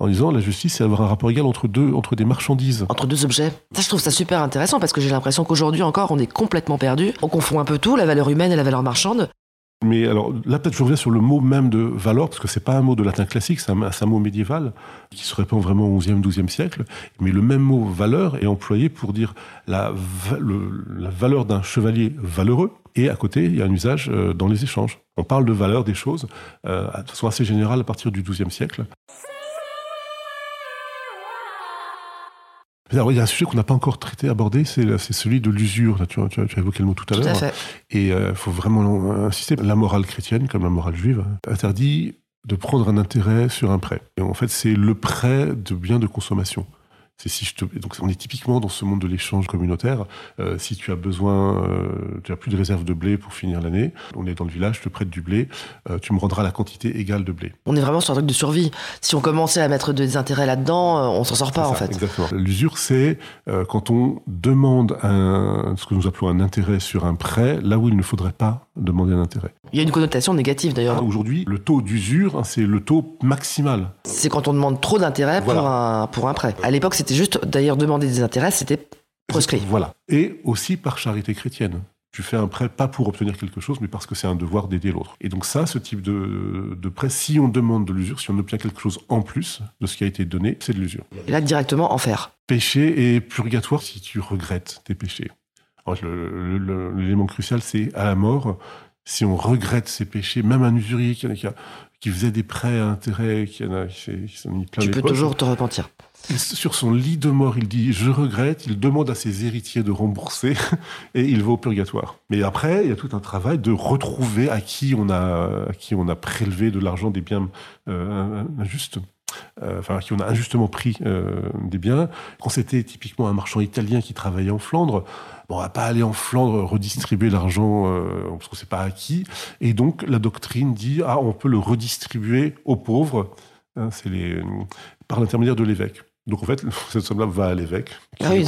S1: en disant la justice, c'est d'avoir un rapport égal entre deux, entre des marchandises.
S2: Entre deux objets. Ça, je trouve ça super intéressant parce que j'ai l'impression qu'aujourd'hui encore, on est complètement perdu. On confond un peu tout, la valeur humaine et la valeur marchande.
S1: Mais alors là, peut-être je reviens sur le mot même de valeur, parce que c'est pas un mot de latin classique, c'est un, mot médiéval qui se répand vraiment au XIe, XIIe siècle. Mais le même mot valeur est employé pour dire la, la valeur d'un chevalier valeureux. Et à côté, il y a un usage euh, dans les échanges. On parle de valeur des choses euh, de façon assez générale à partir du XIIe siècle. Il y a un sujet qu'on n'a pas encore traité, abordé, c'est celui de l'usure. Tu, tu, as évoqué le mot tout à l'heure. Et il euh, faut vraiment insister. La morale chrétienne, comme la morale juive, interdit de prendre un intérêt sur un prêt. Et en fait, c'est le prêt de biens de consommation si je te... Donc on est typiquement dans ce monde de l'échange communautaire. Euh, si tu as besoin, euh, tu as plus de réserve de blé pour finir l'année, on est dans le village, je te prête du blé, euh, tu me rendras la quantité égale de blé.
S2: On est vraiment sur un truc de survie. Si on commençait à mettre des intérêts là-dedans, on s'en sort pas en fait.
S1: Exactement. L'usure, c'est quand on demande un, ce que nous appelons un intérêt sur un prêt, là où il ne faudrait pas demander un intérêt.
S2: Il y a une connotation négative d'ailleurs.
S1: Ah, aujourd'hui, le taux d'usure, hein, c'est le taux maximal.
S2: C'est quand on demande trop d'intérêt pour, un, pour un prêt. À l'époque, c'était juste, d'ailleurs, demander des intérêts, c'était proscrit.
S1: Voilà. Et aussi par charité chrétienne. Tu fais un prêt pas pour obtenir quelque chose, mais parce que c'est un devoir d'aider l'autre. Et donc ça, ce type de, de prêt, si on demande de l'usure, si on obtient quelque chose en plus de ce qui a été donné, c'est de l'usure.
S2: Et là, directement, enfer.
S1: Péché et purgatoire si tu regrettes tes péchés. L'élément crucial, c'est à la mort, si on regrette ses péchés, même un usurier qui, qui, qui faisait des prêts à intérêt, qui, en a, qui, qui mis plein
S2: Tu peux
S1: poches,
S2: toujours te repentir.
S1: il- sur son lit de mort, il dit je regrette. Il demande à ses héritiers de rembourser [LAUGHS] et il va au purgatoire. Mais après, il y a tout un travail de retrouver à qui on a, à qui on a prélevé de l'argent des biens euh, injustes. Euh, enfin, qui on a injustement pris euh, des biens. Quand c'était typiquement un marchand italien qui travaillait en Flandre, on va pas aller en Flandre redistribuer l'argent euh, parce qu'on sait pas à qui. Et donc la doctrine dit ah on peut le redistribuer aux pauvres. Hein, par l'intermédiaire de l'évêque. Donc en fait, [LAUGHS] cette somme-là va à l'évêque. Qui
S2: Ah oui.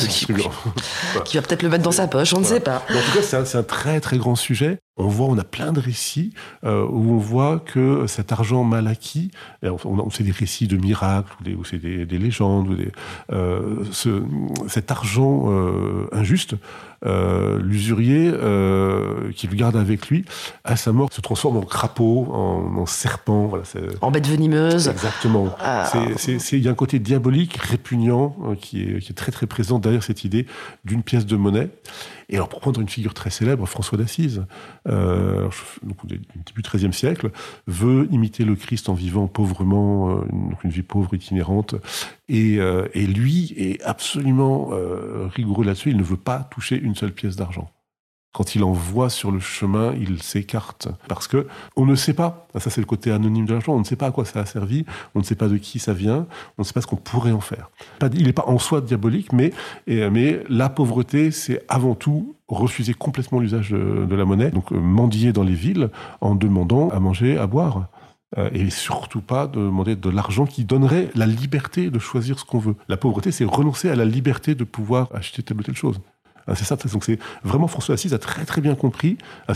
S2: Qui va peut-être le mettre dans sa poche, on ne sait pas.
S1: Mais en tout cas, c'est un, très très grand sujet. On voit, on a plein de récits euh, où on voit que cet argent mal acquis, on, on, c'est des récits de miracles ou, c'est des, des légendes, ou des, euh, ce, cet argent euh, injuste, l'usurier qui le garde avec lui, à sa mort, se transforme en crapaud, en, en serpent. Voilà,
S2: En bête venimeuse.
S1: Exactement.
S2: Ah.
S1: Il y a un côté diabolique, répugnant, qui, est, qui est très très présent derrière cette idée d'une pièce de monnaie. Et alors, pour prendre une figure très célèbre, François d'Assise, euh, donc, au dé- début XIIIe siècle, veut imiter le Christ en vivant pauvrement, euh, une, donc une vie pauvre, itinérante. Et, euh, et lui est absolument rigoureux là-dessus. Il ne veut pas toucher une seule pièce d'argent. Quand il en voit sur le chemin, il s'écarte parce que on ne sait pas. Ça, c'est le côté anonyme de l'argent. On ne sait pas à quoi ça a servi. On ne sait pas de qui ça vient. On ne sait pas ce qu'on pourrait en faire. Il n'est pas en soi diabolique, mais, la pauvreté, c'est avant tout refuser complètement l'usage de, la monnaie. Donc euh, mendier dans les villes en demandant à manger, à boire. Euh, et surtout pas de demander de l'argent qui donnerait la liberté de choisir ce qu'on veut. La pauvreté, c'est renoncer à la liberté de pouvoir acheter telle ou telle chose. Ah, C'est ça, donc c'est vraiment François Assise a très très bien compris, à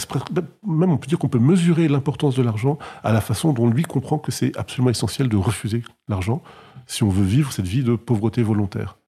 S1: même on peut dire qu'on peut mesurer l'importance de l'argent à la façon dont lui comprend que c'est absolument essentiel de refuser l'argent si on veut vivre cette vie de pauvreté volontaire.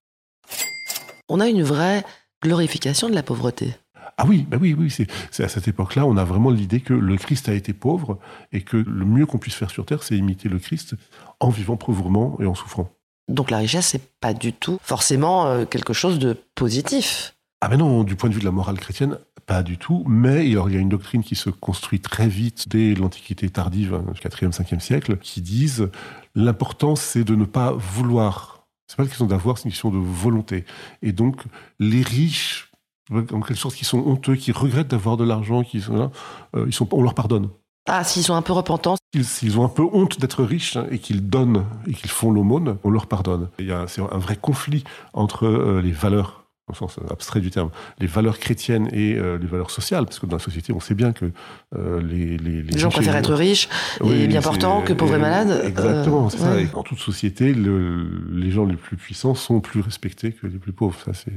S2: On a une vraie glorification de la pauvreté.
S1: Ah oui, bah oui, oui, c'est c'est à cette époque-là, on a vraiment l'idée que le Christ a été pauvre et que le mieux qu'on puisse faire sur terre, c'est imiter le Christ en vivant pauvrement et en souffrant.
S2: Donc la richesse, c'est pas du tout forcément euh, quelque chose de positif.
S1: Ah ben non, du point de vue de la morale chrétienne, pas du tout. Mais il y a une doctrine qui se construit très vite dès l'Antiquité tardive, hein, 4e, 5e siècle, qui disent l'important c'est de ne pas vouloir. C'est pas une question d'avoir, c'est une question de volonté. Et donc, les riches, en quelque sorte, qui sont honteux, qui regrettent d'avoir de l'argent, qui sont là, euh, ils sont, on leur pardonne.
S2: Ah, s'ils sont un peu repentants,
S1: S'ils, ont un peu honte d'être riches hein, et qu'ils donnent et qu'ils font l'aumône, on leur pardonne. Il y a c'est un vrai conflit entre euh, les valeurs, au sens abstrait du terme, les valeurs chrétiennes et euh, les valeurs sociales, parce que dans la société, on sait bien que euh, les, les,
S2: les gens préfèrent être riches
S1: Oui,
S2: et bien portants que pauvres et malades.
S1: Exactement,
S2: Euh,
S1: c'est ça.
S2: ouais.
S1: Et dans toute société, le- les gens les plus puissants sont plus respectés que les plus pauvres. Ça, c'est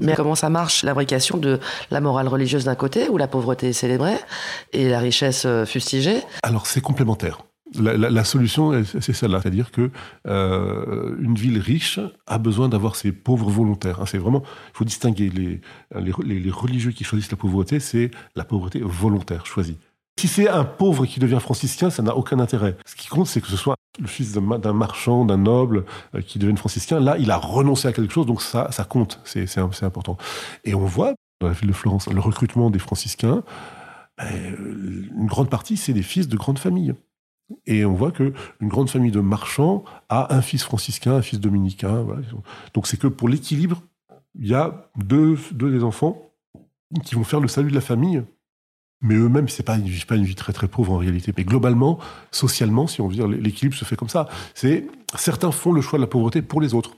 S2: Mais comment ça marche l'abrication de la morale religieuse d'un côté, où la pauvreté est célébrée et la richesse euh, fustigée?
S1: Alors, c'est complémentaire. La, solution, c'est celle-là, c'est-à-dire que euh, une ville riche a besoin d'avoir ses pauvres volontaires. hein. C'est vraiment, il faut distinguer les, religieux qui choisissent la pauvreté, c'est la pauvreté volontaire, choisie. Si c'est un pauvre qui devient franciscain, ça n'a aucun intérêt. Ce qui compte, c'est que ce soit le fils d'un ma- d'un marchand, d'un noble euh, qui devienne franciscain. Là, il a renoncé à quelque chose, donc ça, compte. C'est important. Et on voit dans la ville de Florence le recrutement des franciscains. euh, une grande partie, c'est des fils de grandes familles. Et on voit que une grande famille de marchands a un fils franciscain, un fils dominicain. Donc c'est que pour l'équilibre, il y a deux, des enfants qui vont faire le salut de la famille. Mais eux-mêmes, c'est pas, vivent pas une vie très très pauvre en réalité. Mais globalement, socialement, si on veut dire, l'équilibre se fait comme ça. C'est certains font le choix de la pauvreté pour les autres.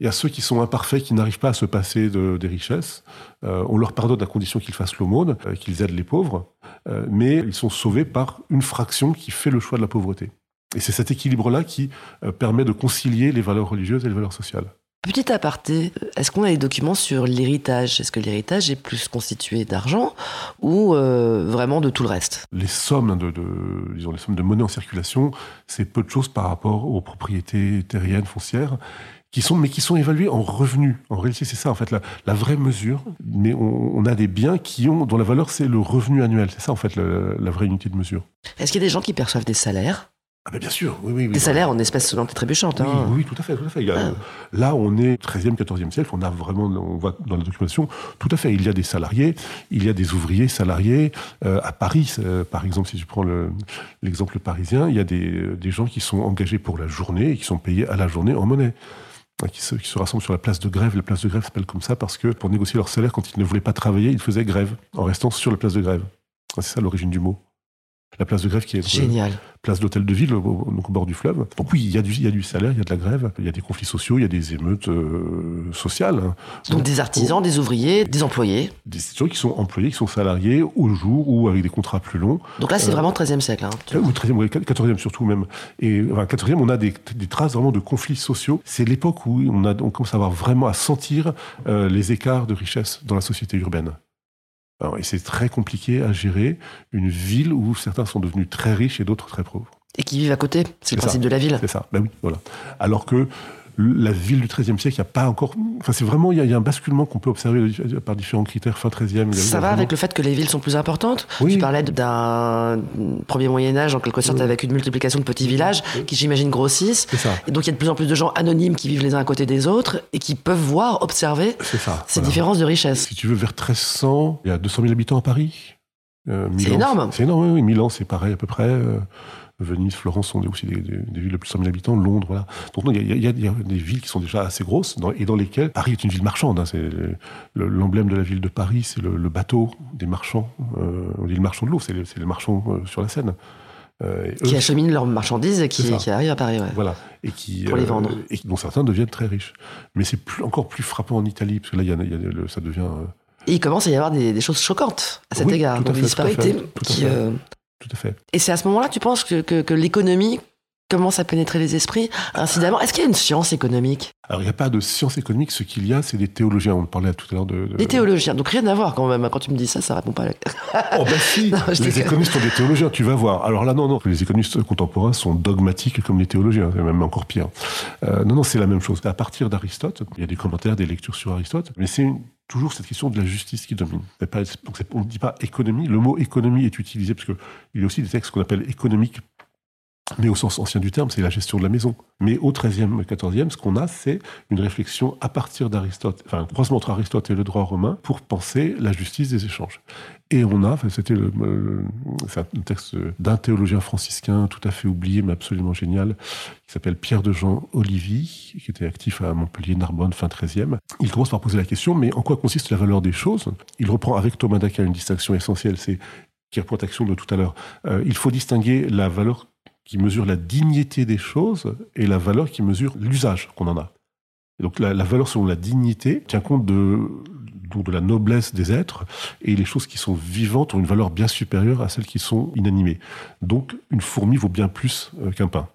S1: Il y a ceux qui sont imparfaits, qui n'arrivent pas à se passer de- des richesses. Euh, on leur pardonne à condition qu'ils fassent l'aumône, euh, qu'ils aident les pauvres. Euh, mais ils sont sauvés par une fraction qui fait le choix de la pauvreté. Et c'est cet équilibre-là qui euh, permet de concilier les valeurs religieuses et les valeurs sociales.
S2: Petit aparté, est-ce qu'on a des documents sur l'héritage? Est-ce que l'héritage est plus constitué d'argent ou vraiment de tout le reste?
S1: Les sommes de, de- disons, les sommes de monnaie en circulation, c'est peu de choses par rapport aux propriétés terriennes, foncières, qui sont, mais qui sont évaluées en revenus. En réalité, c'est ça, en fait, la, la vraie mesure. Mais on, on a des biens qui ont, dont la valeur, c'est le revenu annuel. C'est ça, en fait, la, la vraie unité de mesure.
S2: Est-ce qu'il y a des gens qui perçoivent des salaires?
S1: Ah ben bien sûr, oui, oui. oui.
S2: Des salaires en espèces sonnantes et trébuchantes.
S1: Oui,
S2: hein.
S1: oui, tout à fait, tout à fait. Il y a- Là, on est 13e, 14e siècle, on a vraiment, on voit dans la documentation, tout à fait. Il y a des salariés, il y a des ouvriers salariés. Euh, à Paris, euh, par exemple, si tu prends le- l'exemple parisien, il y a des, des gens qui sont engagés pour la journée et qui sont payés à la journée en monnaie. Hein, Qui se, qui se rassemblent sur la place de grève. La place de grève s'appelle comme ça parce que pour négocier leur salaire, quand ils ne voulaient pas travailler, ils faisaient grève en restant sur la place de grève. Ah, C'est ça l'origine du mot. La place de grève qui est euh,
S2: Génial.
S1: place d'hôtel de ville, donc au bord du fleuve. Donc oui, il y, a du, il y a du salaire, il y a de la grève, il y a des conflits sociaux, il y a des émeutes euh, sociales.
S2: Donc des artisans, des ouvriers, des employés.
S1: Des gens qui sont employés, qui sont salariés au jour ou avec des contrats plus longs.
S2: Donc là, c'est
S1: Euh,
S2: vraiment 13e siècle. hein. Tu-
S1: Ou 13e, ouais, 14e surtout même. Et enfin, 14e, on a des, des traces vraiment de conflits sociaux. C'est l'époque où on, a, on commence à avoir vraiment à sentir euh, les écarts de richesse dans la société urbaine. Alors, et c'est très compliqué à gérer une ville où certains sont devenus très riches et d'autres très pauvres.
S2: Et qui vivent à côté. C'est le principe
S1: ça.
S2: de la ville.
S1: C'est ça, ben oui, voilà. Alors que la ville du XIIIe siècle, il n'y a pas encore. Enfin, c'est vraiment, il y, a- il y a un basculement qu'on peut observer par différents critères fin XIIIe.
S2: Ça va avec le fait que les villes sont plus importantes
S1: Oui.
S2: Tu parlais d'un premier Moyen-Âge, en quelque sorte,
S1: Oui.
S2: avec une multiplication de petits villages qui, j'imagine, grossissent.
S1: Ça,
S2: Et donc, il y a de plus en plus de gens anonymes qui vivent les uns à côté des autres et qui peuvent voir, observer
S1: ça.
S2: ces
S1: voilà.
S2: différences de richesse.
S1: Si tu veux, vers 1300, il y a 200 000 habitants à Paris. Euh,
S2: C'est énorme.
S1: C'est énorme, oui, oui. Milan, c'est pareil à peu près. Euh, Venise, Florence sont aussi des, des- des villes de plus de 100 000 habitants. Londres, voilà. Donc il y, a- y y des villes qui sont déjà assez grosses dans- et dans lesquelles Paris est une ville marchande. hein. C'est le- l'emblème de la ville de Paris, c'est le, le bateau des marchands. Euh, on dit le marchand de l'eau, c'est les, marchands euh, sur la Seine. Euh,
S2: Qui acheminent leurs marchandises et qui, qui arrivent à Paris. ouais.
S1: voilà, et qui
S2: Pour les vendre.
S1: et dont certains deviennent très riches. Mais c'est plus- encore plus frappant en Italie parce que là, y a, il y a le- ça devient euh,
S2: Et il commence à y avoir des, des choses choquantes à cet
S1: Oui,
S2: égard, donc des disparités. qui,
S1: tout à fait.
S2: Et c'est à ce moment-là, tu penses que, que- que l'économie commence à pénétrer les esprits incidemment? Est-ce qu'il y a une science économique?
S1: Alors, il n'y a pas de science économique. Ce qu'il y a, c'est des théologiens. On parlait tout à l'heure de. de-
S2: Des théologiens. Donc rien à voir quand même. Quand tu me dis ça, ça répond pas à la...
S1: Oh, ben si [LAUGHS]
S2: Non,
S1: Les économistes sont des théologiens, tu vas voir. Alors là, non, non. Les économistes contemporains sont dogmatiques comme les théologiens. C'est même encore pire. Euh, non, non, c'est la même chose. À partir d'Aristote, il y a des commentaires, des lectures sur Aristote. Mais c'est une- toujours cette question de la justice qui domine. Pas, on ne dit pas économie. Le mot économie est utilisé parce qu'il y a aussi des textes qu'on appelle économiques mais au sens ancien du terme, c'est la gestion de la maison. Mais au XIIIe, XIVe, ce qu'on a, c'est une réflexion à partir d'Aristote, enfin, un croisement entre Aristote et le droit romain pour penser la justice des échanges. Et on a, enfin, c'était un texte d'un théologien franciscain tout à fait oublié, mais absolument génial, qui s'appelle Pierre de Jean Olivy, qui était actif à Montpellier, Narbonne, fin XIIIe. Il commence par poser la question, mais en quoi consiste la valeur des choses? Il reprend avec Thomas d'Aquin une distinction essentielle, c'est qui reprend action de tout à l'heure. Euh, il faut distinguer la valeur qui mesure la dignité des choses et la valeur qui mesure l'usage qu'on en a. Donc la, la valeur selon la dignité tient compte de, donc de la noblesse des êtres et les choses qui sont vivantes ont une valeur bien supérieure à celles qui sont inanimées. Donc une fourmi vaut bien plus euh, qu'un pain.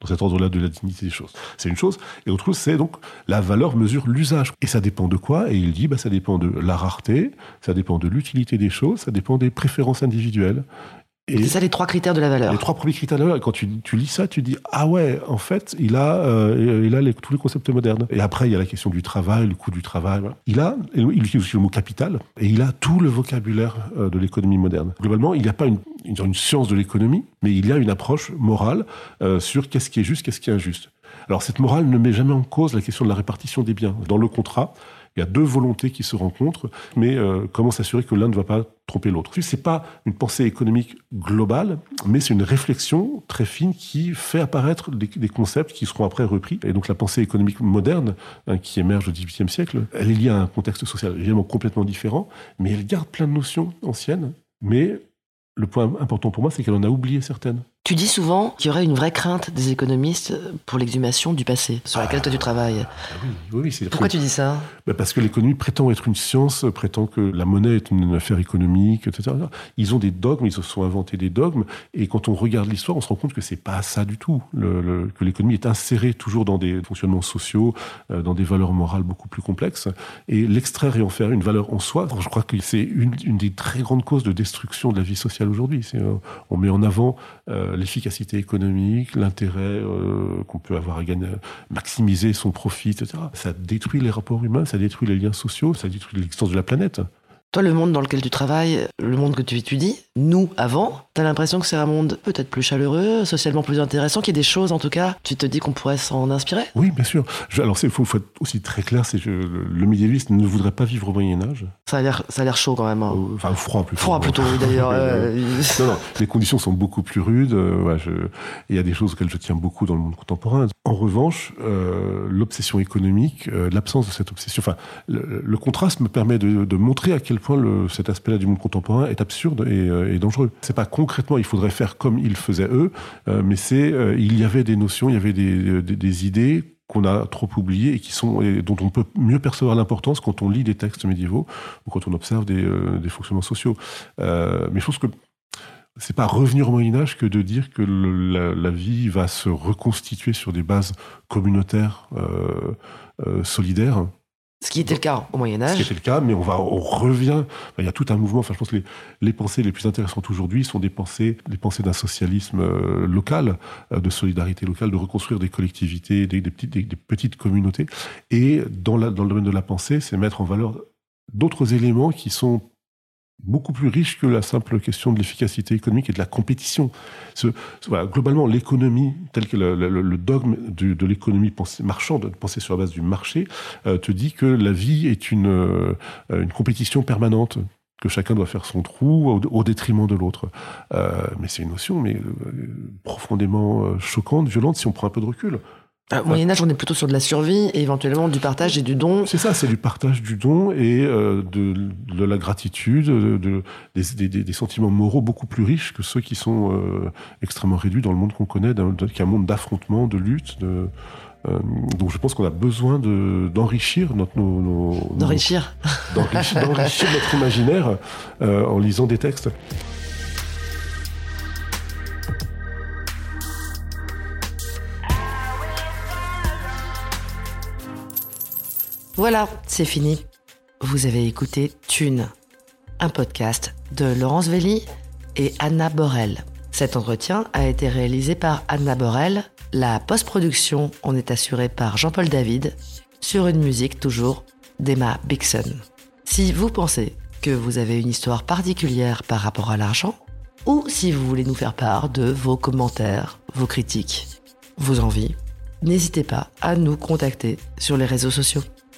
S1: Dans cet ordre-là de la dignité des choses. C'est une chose. Et autre chose, c'est donc la valeur mesure l'usage. Et ça dépend de quoi? Et il dit, bah, ça dépend de la rareté, ça dépend de l'utilité des choses, ça dépend des préférences individuelles. Et
S2: C'est ça les trois critères de la valeur.
S1: les trois premiers critères de la valeur, et quand tu, tu lis ça, tu dis ah ouais, en fait, il a, euh, il a les- tous les concepts modernes. Et après, il y a la question du travail, le coût du travail. voilà. Il a, il utilise aussi le mot capital, et il a tout le vocabulaire euh, de l'économie moderne. Globalement, il n'y a pas une, une, une science de l'économie, mais il y a une approche morale euh, sur qu'est-ce qui est juste, qu'est-ce qui est injuste. Alors cette morale ne met jamais en cause la question de la répartition des biens. Dans le contrat, il y a deux volontés qui se rencontrent, mais euh, comment s'assurer que l'un ne va pas tromper l'autre? C'est pas une pensée économique globale, mais c'est une réflexion très fine qui fait apparaître des, concepts qui seront après repris. Et donc la pensée économique moderne, hein, qui émerge au XVIIIe siècle, elle est liée à un contexte social évidemment complètement différent, mais elle garde plein de notions anciennes. Mais le point important pour moi, c'est qu'elle en a oublié certaines.
S2: Tu dis souvent qu'il y aurait une vraie crainte des économistes pour l'exhumation du passé, sur laquelle toi tu travailles.
S1: Ah oui, oui, c'est
S2: Pourquoi tu dis ça
S1: Ben, Parce que l'économie prétend être une science, prétend que la monnaie est une affaire économique, etc. Ils ont des dogmes, ils se sont inventés des dogmes, et quand on regarde l'histoire, on se rend compte que c'est pas ça du tout. Le, le- que l'économie est insérée toujours dans des fonctionnements sociaux, euh, dans des valeurs morales beaucoup plus complexes, et l'extraire et en faire une valeur en soi, je crois que c'est une, une des très grandes causes de destruction de la vie sociale aujourd'hui. Euh, on met en avant euh, l'efficacité économique, l'intérêt euh, qu'on peut avoir à gagner, maximiser son profit, etc. Ça détruit les rapports humains, ça détruit les liens sociaux, ça détruit l'existence de la planète.
S2: Toi, le monde dans lequel tu travailles, le monde que tu étudies, nous, avant, t'as l'impression que c'est un monde peut-être plus chaleureux, socialement plus intéressant, qu'il y a des choses, en tout cas, tu te dis qu'on pourrait s'en inspirer?
S1: Oui, bien sûr. Je, alors, il faut, faut, être aussi très clair, c'est que le médiéviste ne voudrait pas vivre au Moyen-Âge.
S2: Ça a l'air, chaud quand même. Hein.
S1: Euh, enfin, froid plutôt.
S2: Froid plutôt, oui, d'ailleurs. [LAUGHS]
S1: non, non, les conditions sont beaucoup plus rudes. Euh, il y a des choses auxquelles je tiens beaucoup dans le monde contemporain. En revanche, euh, l'obsession économique, l'absence de cette obsession, enfin, le, le, contraste me permet de, de montrer à quel point le, cet aspect-là du monde contemporain est absurde et, euh, et dangereux. C'est pas concrètement, il faudrait faire comme ils faisaient eux, euh, mais c'est, euh, il y avait des notions, il y avait des, idées qu'on a trop oubliées et qui sont dont on peut mieux percevoir l'importance quand on lit des textes médiévaux ou quand on observe des, fonctionnements sociaux. mais je pense que c'est pas revenir au Moyen Âge que de dire que la, vie va se reconstituer sur des bases communautaires solidaires.
S2: Ce qui était le cas au Moyen Âge.
S1: Ce qui était le cas, mais on revient. Il y a tout un mouvement. Enfin, je pense que les, les pensées les plus intéressantes aujourd'hui sont des pensées, des pensées d'un socialisme euh, local, euh, de solidarité locale, de reconstruire des collectivités, des, petites, des, petites communautés. Et dans le domaine de la pensée, c'est mettre en valeur d'autres éléments qui sont beaucoup plus riche que la simple question de l'efficacité économique et de la compétition. Globalement, l'économie, telle que le, dogme de, l'économie marchande, pensée sur la base du marché, euh, te dit que la vie est une, euh, une compétition permanente que chacun doit faire son trou au, détriment de l'autre. Euh, mais c'est une notion mais, profondément choquante, violente, si on prend un peu de recul.
S2: Au Moyen Âge, on est plutôt sur de la survie et éventuellement du partage et du don.
S1: C'est ça, c'est du partage du don et euh, de, de, la gratitude, de, de des, des, des, sentiments moraux beaucoup plus riches que ceux qui sont euh, extrêmement réduits dans le monde qu'on connaît, qui est un monde d'affrontement, de lutte. De, euh, donc je pense qu'on a besoin d'enrichir notre nos, nos
S2: d'enrichir
S1: d'enrichir notre imaginaire en lisant des textes.
S2: Voilà, c'est fini. Vous avez écouté Thune, un podcast de Laurence Velli et Anna Borel. Cet entretien a été réalisé par Anna Borel. La post-production en est assurée par Jean-Paul David sur une musique toujours d'Emma Bixon. Si vous pensez que vous avez une histoire particulière par rapport à l'argent, ou si vous voulez nous faire part de vos commentaires, vos critiques, vos envies, n'hésitez pas à nous contacter sur les réseaux sociaux.